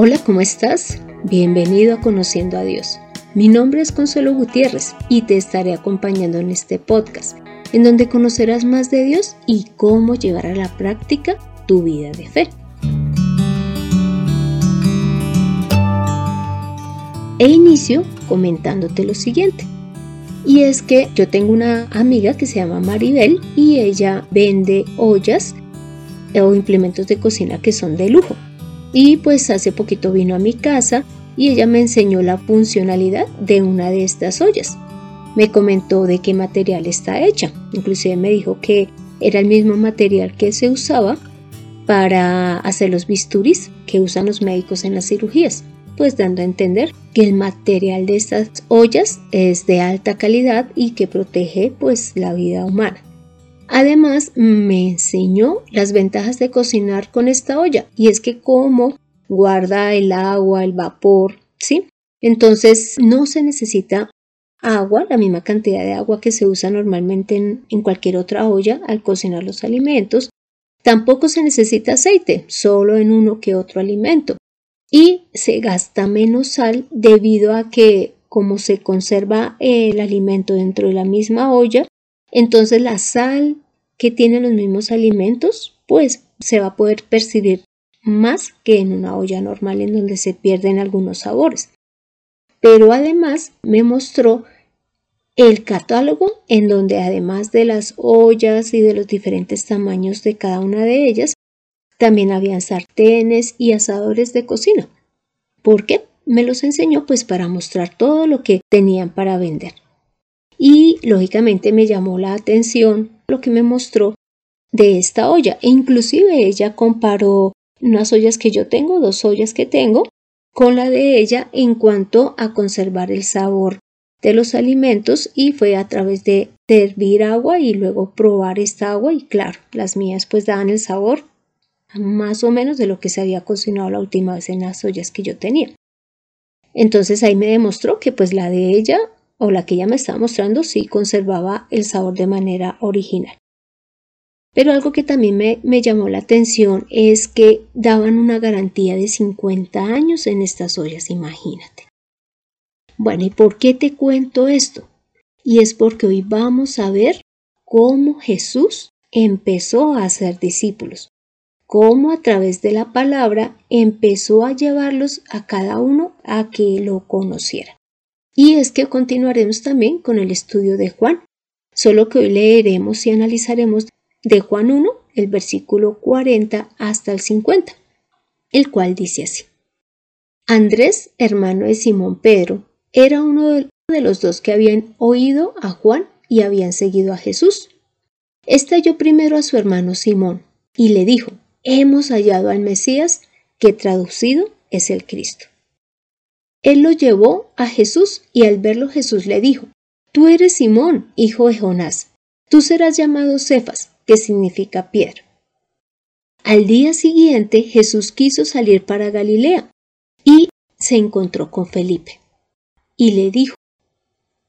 Hola, ¿cómo estás? Bienvenido a Conociendo a Dios. Mi nombre es Consuelo Gutiérrez y te estaré acompañando en este podcast, en donde conocerás más de Dios y cómo llevar a la práctica tu vida de fe. E inicio comentándote lo siguiente. Y es que yo tengo una amiga que se llama Maribel y ella vende ollas o implementos de cocina que son de lujo. Y pues hace poquito vino a mi casa y ella me enseñó la funcionalidad de una de estas ollas. Me comentó de qué material está hecha, inclusive me dijo que era el mismo material que se usaba para hacer los bisturis que usan los médicos en las cirugías, pues dando a entender que el material de estas ollas es de alta calidad y que protege pues la vida humana. Además, me enseñó las ventajas de cocinar con esta olla y es que como guarda el agua, el vapor, ¿sí? Entonces no se necesita agua, la misma cantidad de agua que se usa normalmente en, en, cualquier otra olla al cocinar los alimentos. Tampoco se necesita aceite, solo en uno que otro alimento. Y se gasta menos sal debido a que como se conserva el alimento dentro de la misma olla, entonces la sal que tienen los mismos alimentos, pues se va a poder percibir más que en una olla normal en donde se pierden algunos sabores. Pero además me mostró el catálogo en donde además de las ollas y de los diferentes tamaños de cada una de ellas, también habían sartenes y asadores de cocina. ¿Por qué? Me los enseñó pues para mostrar todo lo que tenían para vender y lógicamente me llamó la atención lo que me mostró de esta olla e inclusive ella comparó unas ollas que yo tengo, dos ollas que tengo, con la de ella en cuanto a conservar el sabor de los alimentos y fue a través de hervir agua y luego probar esta agua y claro, las mías pues daban el sabor más o menos de lo que se había cocinado la última vez en las ollas que yo tenía. Entonces ahí me demostró que pues la de ella o la que ella me estaba mostrando sí conservaba el sabor de manera original. Pero algo que también me, llamó la atención es que daban una garantía de 50 años en estas ollas, imagínate. Bueno, ¿y por qué te cuento esto? Y es porque hoy vamos a ver cómo Jesús empezó a hacer discípulos, cómo a través de la palabra empezó a llevarlos a cada uno a que lo conociera. Y es que continuaremos también con el estudio de Juan, solo que hoy leeremos y analizaremos de Juan 1, el versículo 40 hasta el 50, el cual dice así. Andrés, hermano de Simón Pedro, era uno de los dos que habían oído a Juan y habían seguido a Jesús. Estalló primero a su hermano Simón y le dijo, Hemos hallado al Mesías, que traducido es el Cristo. Él lo llevó a Jesús y al verlo Jesús le dijo, Tú eres Simón, hijo de Jonás, tú serás llamado Cefas, que significa piedra. Al día siguiente Jesús quiso salir para Galilea y se encontró con Felipe y le dijo,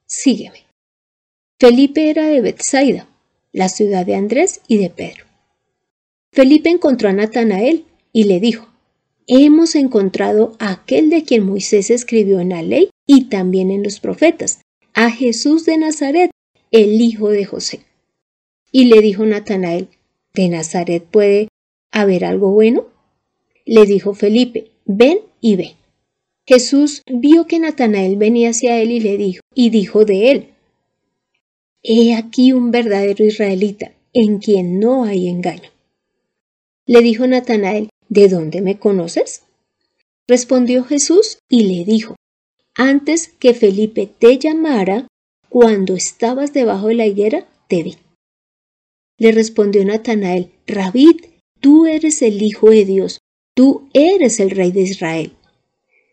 Sígueme. Felipe era de Bethsaida, la ciudad de Andrés y de Pedro. Felipe encontró a Natanael y le dijo, hemos encontrado a aquel de quien Moisés escribió en la ley y también en los profetas, a Jesús de Nazaret, el hijo de José. Y le dijo Natanael, ¿de Nazaret puede haber algo bueno? Le dijo Felipe, ven y ve. Jesús vio que Natanael venía hacia él y le dijo, y dijo de él, He aquí un verdadero israelita, en quien no hay engaño. Le dijo Natanael, ¿De dónde me conoces? Respondió Jesús y le dijo, Antes que Felipe te llamara, cuando estabas debajo de la higuera, te vi. Le respondió Natanael, Rabid, tú eres el Hijo de Dios, tú eres el Rey de Israel.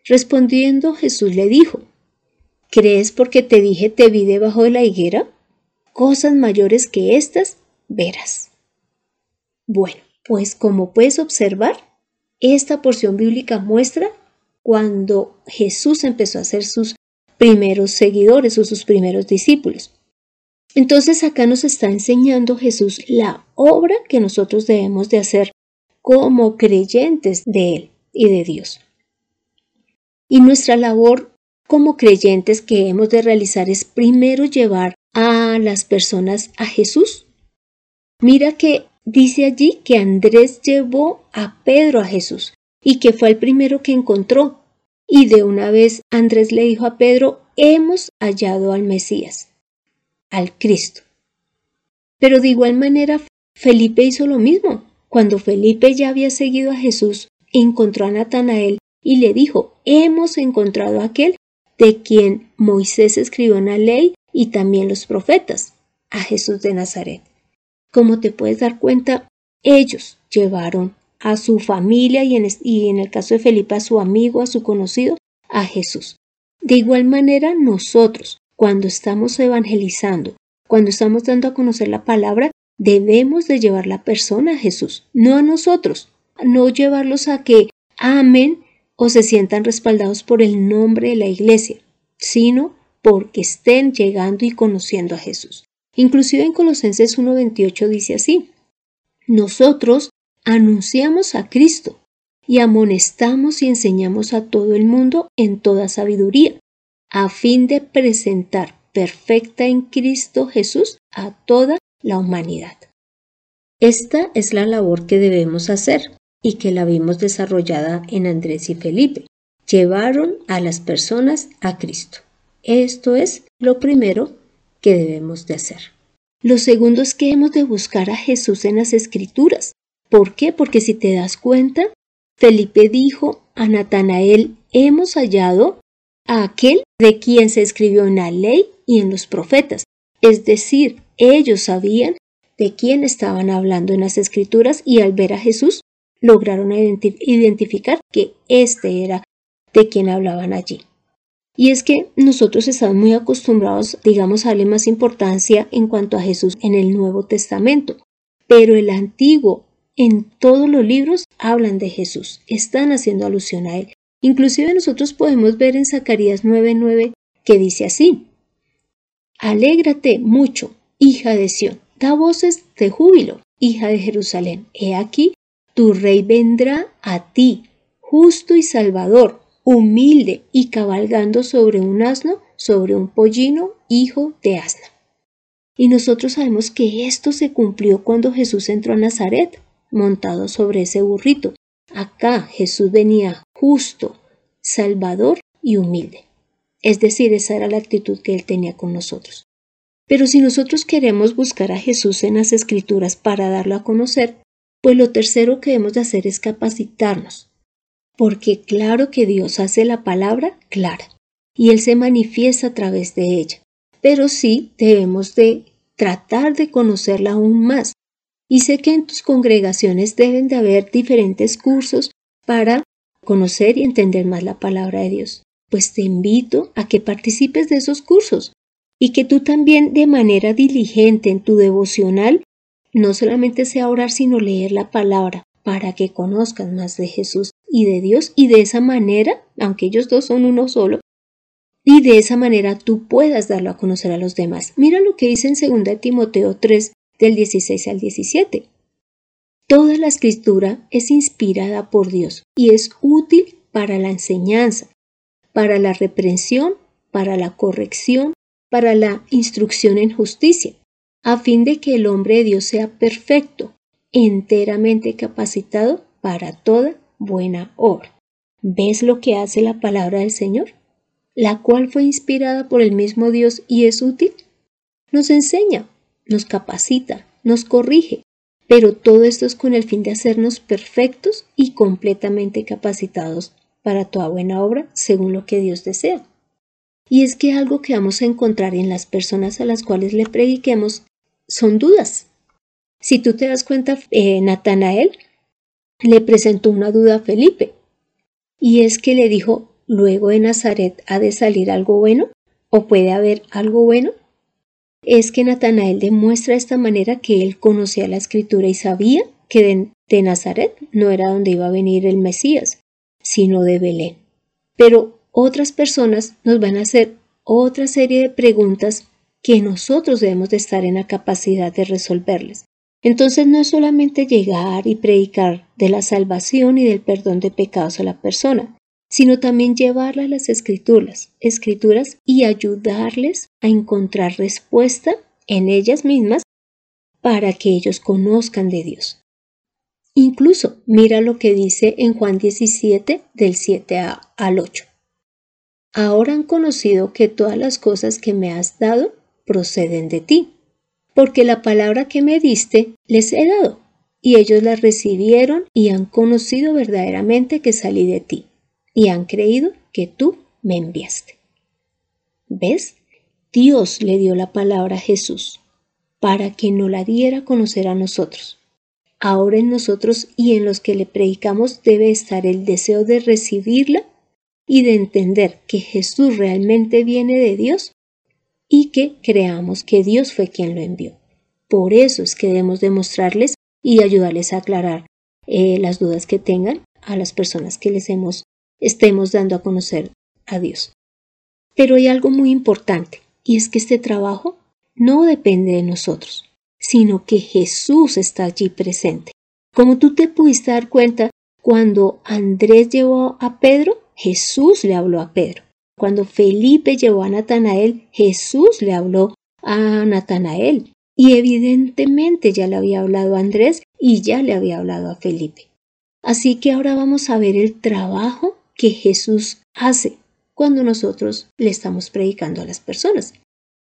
Respondiendo Jesús le dijo, ¿Crees porque te dije te vi debajo de la higuera? Cosas mayores que estas verás. Bueno, pues como puedes observar, esta porción bíblica muestra cuando Jesús empezó a ser sus primeros seguidores o sus primeros discípulos. Entonces acá nos está enseñando Jesús la obra que nosotros debemos de hacer como creyentes de Él y de Dios. Y nuestra labor como creyentes que hemos de realizar es primero llevar a las personas a Jesús. Mira que dice allí que Andrés llevó a Pedro a Jesús y que fue el primero que encontró. Y de una vez Andrés le dijo a Pedro, hemos hallado al Mesías, al Cristo. Pero de igual manera Felipe hizo lo mismo. Cuando Felipe ya había seguido a Jesús, encontró a Natanael y le dijo, hemos encontrado a aquel de quien Moisés escribió en la ley y también los profetas, a Jesús de Nazaret. Como te puedes dar cuenta, ellos llevaron a su familia y en, el caso de Felipe a su amigo, a su conocido, a Jesús. De igual manera, nosotros, cuando estamos evangelizando, cuando estamos dando a conocer la palabra, debemos de llevar la persona a Jesús, no a nosotros, no llevarlos a que amen o se sientan respaldados por el nombre de la iglesia, sino porque estén llegando y conociendo a Jesús. Inclusive en Colosenses 1.28 dice así, nosotros anunciamos a Cristo y amonestamos y enseñamos a todo el mundo en toda sabiduría, a fin de presentar perfecta en Cristo Jesús a toda la humanidad. Esta es la labor que debemos hacer y que la vimos desarrollada en Andrés y Felipe. Llevaron a las personas a Cristo. Esto es lo primero que debemos de hacer. Lo segundo es que hemos de buscar a Jesús en las escrituras. ¿Por qué? Porque si te das cuenta, Felipe dijo a Natanael, hemos hallado a aquel de quien se escribió en la ley y en los profetas. Es decir, ellos sabían de quién estaban hablando en las escrituras y al ver a Jesús lograron identificar que éste era de quien hablaban allí. Y es que nosotros estamos muy acostumbrados, digamos, a darle más importancia en cuanto a Jesús en el Nuevo Testamento, pero el Antiguo, en todos los libros, hablan de Jesús, están haciendo alusión a él. Inclusive nosotros podemos ver en Zacarías 9:9 que dice así, Alégrate mucho, hija de Sión, da voces de júbilo, hija de Jerusalén. He aquí, tu rey vendrá a ti, justo y salvador, humilde y cabalgando sobre un asno, sobre un pollino, hijo de asna. Y nosotros sabemos que esto se cumplió cuando Jesús entró a Nazaret, montado sobre ese burrito. Acá Jesús venía justo, salvador y humilde. Es decir, esa era la actitud que él tenía con nosotros. Pero si nosotros queremos buscar a Jesús en las escrituras para darlo a conocer, pues lo tercero que debemos de hacer es capacitarnos, porque claro que Dios hace la palabra clara y Él se manifiesta a través de ella, pero sí debemos de tratar de conocerla aún más. Y sé que en tus congregaciones deben de haber diferentes cursos para conocer y entender más la palabra de Dios. Pues te invito a que participes de esos cursos y que tú también de manera diligente en tu devocional no solamente sea orar, sino leer la palabra para que conozcas más de Jesús y de Dios y de esa manera, aunque ellos dos son uno solo, y de esa manera tú puedas darlo a conocer a los demás. Mira lo que dice en 2 Timoteo 3 del 16 al 17. Toda la escritura es inspirada por Dios y es útil para la enseñanza, para la reprensión, para la corrección, para la instrucción en justicia, a fin de que el hombre de Dios sea perfecto, enteramente capacitado para toda buena obra. ¿Ves lo que hace la palabra del Señor? La cual fue inspirada por el mismo Dios y es útil. Nos enseña, nos capacita, nos corrige, pero todo esto es con el fin de hacernos perfectos y completamente capacitados para toda buena obra según lo que Dios desea. Y es que algo que vamos a encontrar en las personas a las cuales le prediquemos son dudas. Si tú te das cuenta, eh, Natanael le presentó una duda a Felipe. Y es que le dijo, luego de Nazaret ha de salir algo bueno o puede haber algo bueno. Es que Natanael demuestra de esta manera que él conocía la escritura y sabía que de, de Nazaret no era donde iba a venir el Mesías, sino de Belén. Pero otras personas nos van a hacer otra serie de preguntas que nosotros debemos de estar en la capacidad de resolverles. Entonces no es solamente llegar y predicar de la salvación y del perdón de pecados a la persona, sino también llevarla a las escrituras, escrituras y ayudarles a encontrar respuesta en ellas mismas para que ellos conozcan de Dios. Incluso mira lo que dice en Juan 17 del 7 al 8. Ahora han conocido que todas las cosas que me has dado proceden de ti, porque la palabra que me diste les he dado, y ellos la recibieron y han conocido verdaderamente que salí de ti, y han creído que tú me enviaste. ¿Ves? Dios le dio la palabra a Jesús para que no la diera a conocer a nosotros. Ahora en nosotros y en los que le predicamos debe estar el deseo de recibirla y de entender que Jesús realmente viene de Dios y que creamos que Dios fue quien lo envió. Por eso es que debemos demostrarles y ayudarles a aclarar eh, las dudas que tengan a las personas que les hemos, estemos dando a conocer a Dios. Pero hay algo muy importante y es que este trabajo no depende de nosotros, sino que Jesús está allí presente. Como tú te pudiste dar cuenta, cuando Andrés llevó a Pedro, Jesús le habló a Pedro. Cuando Felipe llevó a Natanael, Jesús le habló a Natanael. Y evidentemente ya le había hablado a Andrés y ya le había hablado a Felipe. Así que ahora vamos a ver el trabajo que Jesús hace cuando nosotros le estamos predicando a las personas.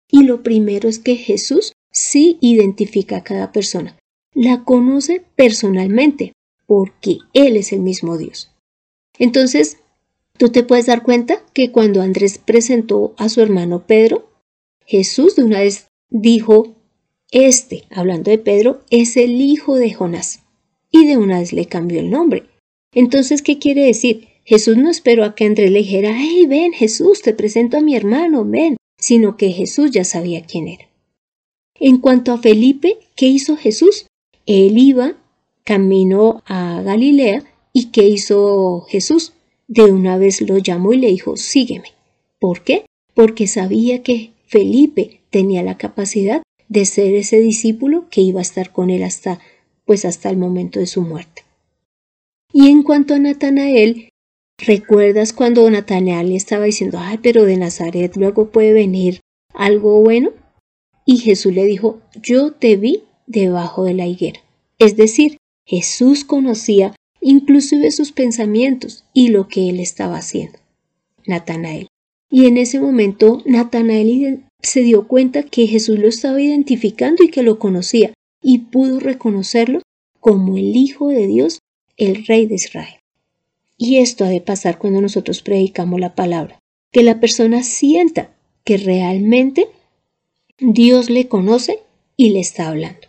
Y lo primero es que Jesús sí identifica a cada persona, la conoce personalmente, porque Él es el mismo Dios. Entonces, Tú te puedes dar cuenta que cuando Andrés presentó a su hermano Pedro, Jesús de una vez dijo, este, hablando de Pedro, es el hijo de Jonás. Y de una vez le cambió el nombre. Entonces, ¿qué quiere decir? Jesús no esperó a que Andrés le dijera, hey, ven Jesús, te presento a mi hermano, ven, sino que Jesús ya sabía quién era. En cuanto a Felipe, ¿qué hizo Jesús? Él iba, caminó a Galilea, ¿y qué hizo Jesús? De una vez lo llamó y le dijo, sígueme. ¿Por qué? Porque sabía que Felipe tenía la capacidad de ser ese discípulo que iba a estar con él hasta, pues hasta el momento de su muerte. Y en cuanto a Natanael, ¿recuerdas cuando Natanael le estaba diciendo, ay, pero de Nazaret luego puede venir algo bueno? Y Jesús le dijo, yo te vi debajo de la higuera. Es decir, Jesús conocía inclusive sus pensamientos y lo que él estaba haciendo. Natanael. Y en ese momento Natanael se dio cuenta que Jesús lo estaba identificando y que lo conocía, y pudo reconocerlo como el Hijo de Dios, el Rey de Israel. Y esto ha de pasar cuando nosotros predicamos la palabra, que la persona sienta que realmente Dios le conoce y le está hablando.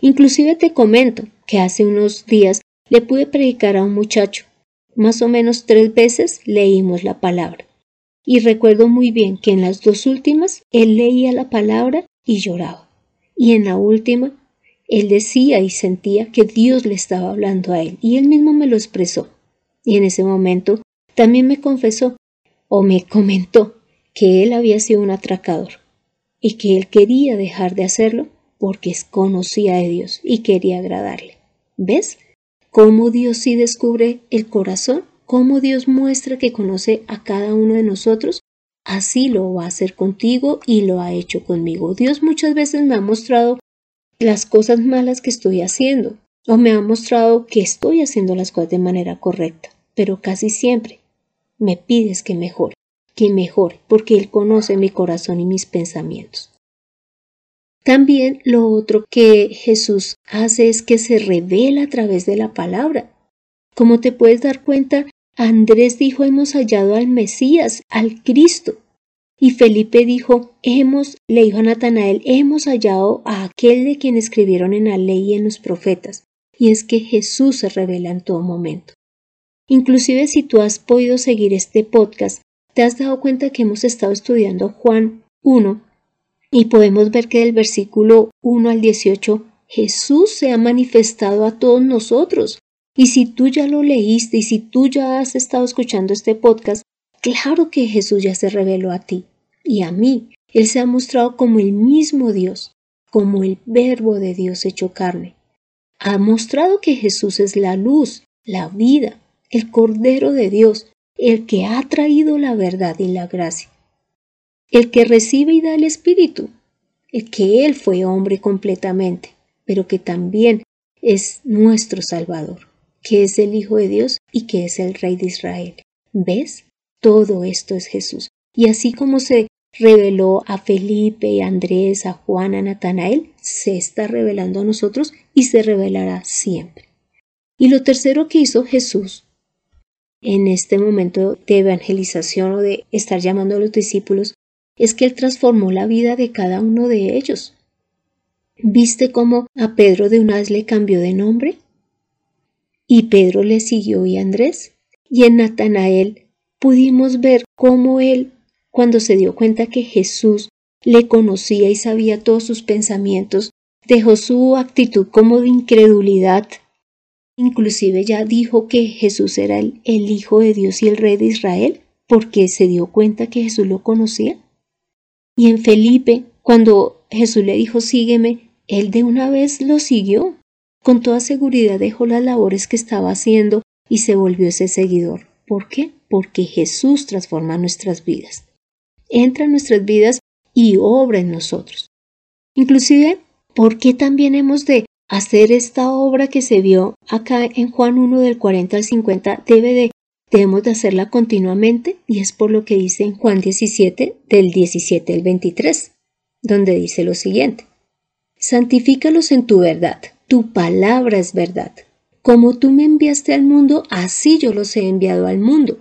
Inclusive te comento que hace unos días le pude predicar a un muchacho. Más o menos tres veces leímos la palabra. Y recuerdo muy bien que en las dos últimas él leía la palabra y lloraba. Y en la última, él decía y sentía que Dios le estaba hablando a él, y él mismo me lo expresó. Y en ese momento también me confesó o me comentó que él había sido un atracador y que él quería dejar de hacerlo porque conocía a Dios y quería agradarle. ¿Ves? Cómo Dios sí descubre el corazón, cómo Dios muestra que conoce a cada uno de nosotros, así lo va a hacer contigo y lo ha hecho conmigo. Dios muchas veces me ha mostrado las cosas malas que estoy haciendo o me ha mostrado que estoy haciendo las cosas de manera correcta, pero casi siempre me pides que mejore, que mejore, porque Él conoce mi corazón y mis pensamientos. También lo otro que Jesús hace es que se revela a través de la palabra. Como te puedes dar cuenta, Andrés dijo hemos hallado al Mesías, al Cristo. Y Felipe dijo, hemos, le dijo a Natanael, hemos hallado a aquel de quien escribieron en la ley y en los profetas. Y es que Jesús se revela en todo momento. Inclusive si tú has podido seguir este podcast, te has dado cuenta que hemos estado estudiando Juan 1 y podemos ver que del versículo 1 al 18 Jesús se ha manifestado a todos nosotros. Y si tú ya lo leíste y si tú ya has estado escuchando este podcast, claro que Jesús ya se reveló a ti y a mí. Él se ha mostrado como el mismo Dios, como el verbo de Dios hecho carne. Ha mostrado que Jesús es la luz, la vida, el Cordero de Dios, el que ha traído la verdad y la gracia, el que recibe y da el Espíritu, el que Él fue hombre completamente, pero que también es nuestro Salvador, que es el Hijo de Dios y que es el Rey de Israel. ¿Ves? Todo esto es Jesús. Y así como se reveló a Felipe, a Andrés, a Juan, a Natanael, se está revelando a nosotros y se revelará siempre. Y lo tercero que hizo Jesús en este momento de evangelización o de estar llamando a los discípulos es que Él transformó la vida de cada uno de ellos. ¿Viste cómo a Pedro de una vez le cambió de nombre? Y Pedro le siguió y Andrés. Y en Natanael pudimos ver cómo él, cuando se dio cuenta que Jesús le conocía y sabía todos sus pensamientos, dejó su actitud como de incredulidad. Inclusive ya dijo que Jesús era el, el Hijo de Dios y el Rey de Israel, porque se dio cuenta que Jesús lo conocía. Y en Felipe, cuando Jesús le dijo sígueme, él de una vez lo siguió. Con toda seguridad dejó las labores que estaba haciendo y se volvió ese seguidor. ¿Por qué? Porque Jesús transforma nuestras vidas. Entra en nuestras vidas y obra en nosotros. Inclusive, ¿por qué también hemos de hacer esta obra que se vio acá en Juan 1 del 40 al 50? Debe de, debemos de hacerla continuamente y es por lo que dice en Juan 17 del 17 al 23, donde dice lo siguiente. Santifícalos en tu verdad, tu palabra es verdad. Como tú me enviaste al mundo, así yo los he enviado al mundo.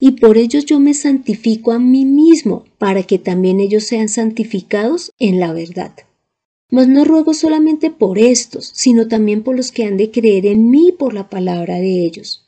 Y por ellos yo me santifico a mí mismo, para que también ellos sean santificados en la verdad. Mas no ruego solamente por estos, sino también por los que han de creer en mí por la palabra de ellos,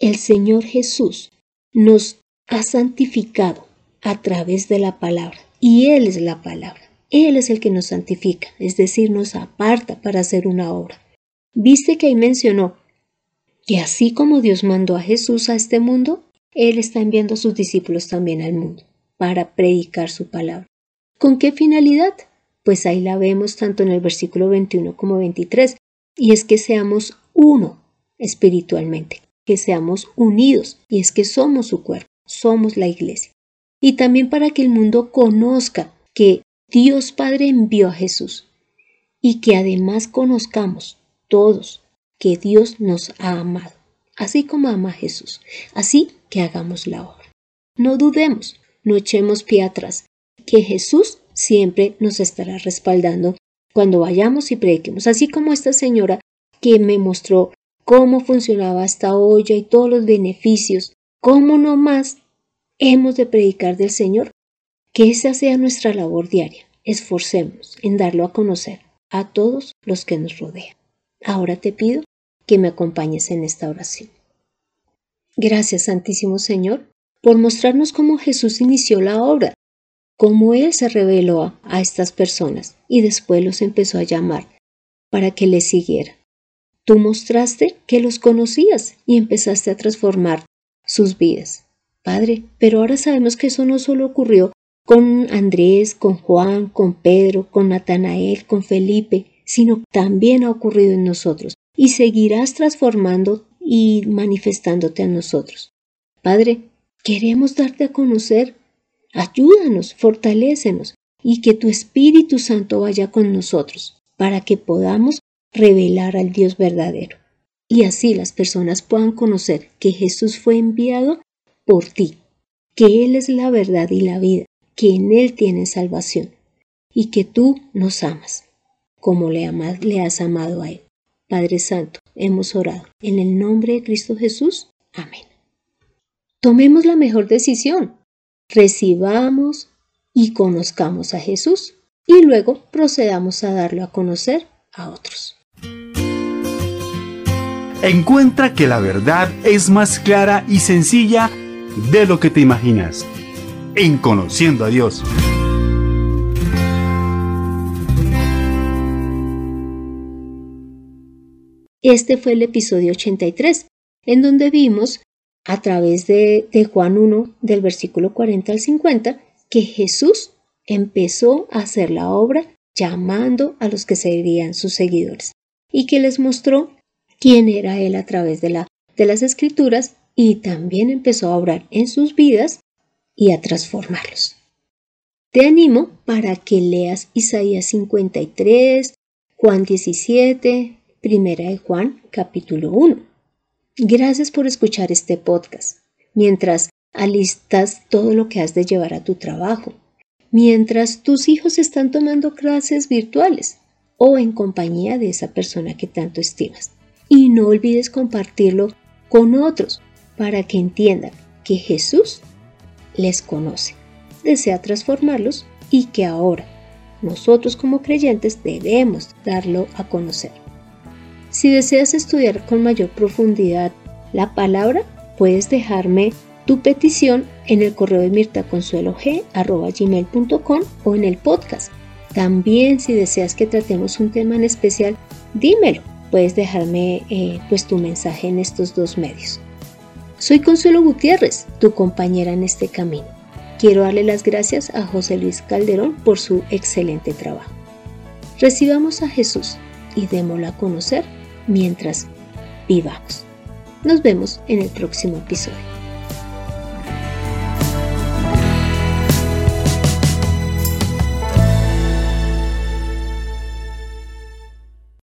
El Señor Jesús nos ha santificado a través de la palabra, y Él es la palabra. Él es el que nos santifica, es decir, nos aparta para hacer una obra. Viste que ahí mencionó y así como Dios mandó a Jesús a este mundo, Él está enviando a sus discípulos también al mundo para predicar su palabra. ¿Con qué finalidad? Pues ahí la vemos tanto en el versículo 21 como 23, y es que seamos uno espiritualmente, que seamos unidos, y es que somos su cuerpo, somos la iglesia. Y también para que el mundo conozca que Dios Padre envió a Jesús y que además conozcamos todos que Dios nos ha amado, así como ama a Jesús. Así que hagamos la obra. No dudemos, no echemos pie atrás, que Jesús siempre nos estará respaldando cuando vayamos y prediquemos, así como esta señora que me mostró cómo funcionaba esta olla y todos los beneficios, cómo no más hemos de predicar del Señor, que esa sea nuestra labor diaria. Esforcemos en darlo a conocer a todos los que nos rodean. Ahora te pido que me acompañes en esta oración. Gracias, Santísimo Señor, por mostrarnos cómo Jesús inició la obra, cómo Él se reveló a estas personas y después los empezó a llamar para que le siguieran. Tú mostraste que los conocías y empezaste a transformar sus vidas. Padre, pero ahora sabemos que eso no solo ocurrió con Andrés, con Juan, con Pedro, con Natanael, con Felipe, sino también ha ocurrido en nosotros y seguirás transformando y manifestándote a nosotros. Padre, queremos darte a conocer. Ayúdanos, fortalécenos y que tu Espíritu Santo vaya con nosotros para que podamos revelar al Dios verdadero. Y así las personas puedan conocer que Jesús fue enviado por ti, que Él es la verdad y la vida, que en Él tiene salvación y que tú nos amas, como le, le has amado a Él. Padre Santo, hemos orado. En el nombre de Cristo Jesús. Amén. Tomemos la mejor decisión. Recibamos y conozcamos a Jesús y luego procedamos a darlo a conocer a otros. Encuentra que la verdad es más clara y sencilla de lo que te imaginas en Conociendo a Dios. Este fue el episodio 83, en donde vimos a través de, de, Juan 1, del versículo 40 al 50, que Jesús empezó a hacer la obra llamando a los que serían sus seguidores y que les mostró quién era Él a través de, la, de las escrituras y también empezó a obrar en sus vidas y a transformarlos. Te animo para que leas Isaías 53, Juan 17, Primera de Juan, capítulo 1. Gracias por escuchar este podcast. Mientras alistas todo lo que has de llevar a tu trabajo, mientras tus hijos están tomando clases virtuales o en compañía de esa persona que tanto estimas. Y no olvides compartirlo con otros para que entiendan que Jesús les conoce, desea transformarlos y que ahora nosotros como creyentes debemos darlo a conocer. Si deseas estudiar con mayor profundidad la palabra, puedes dejarme tu petición en el correo de mirtaconsuelog.com o en el podcast. También si deseas que tratemos un tema en especial, dímelo. Puedes dejarme eh, pues tu mensaje en estos dos medios. Soy Consuelo Gutiérrez, tu compañera en este camino. Quiero darle las gracias a José Luis Calderón por su excelente trabajo. Recibamos a Jesús y démoslo a conocer mientras vivamos. Nos vemos en el próximo episodio.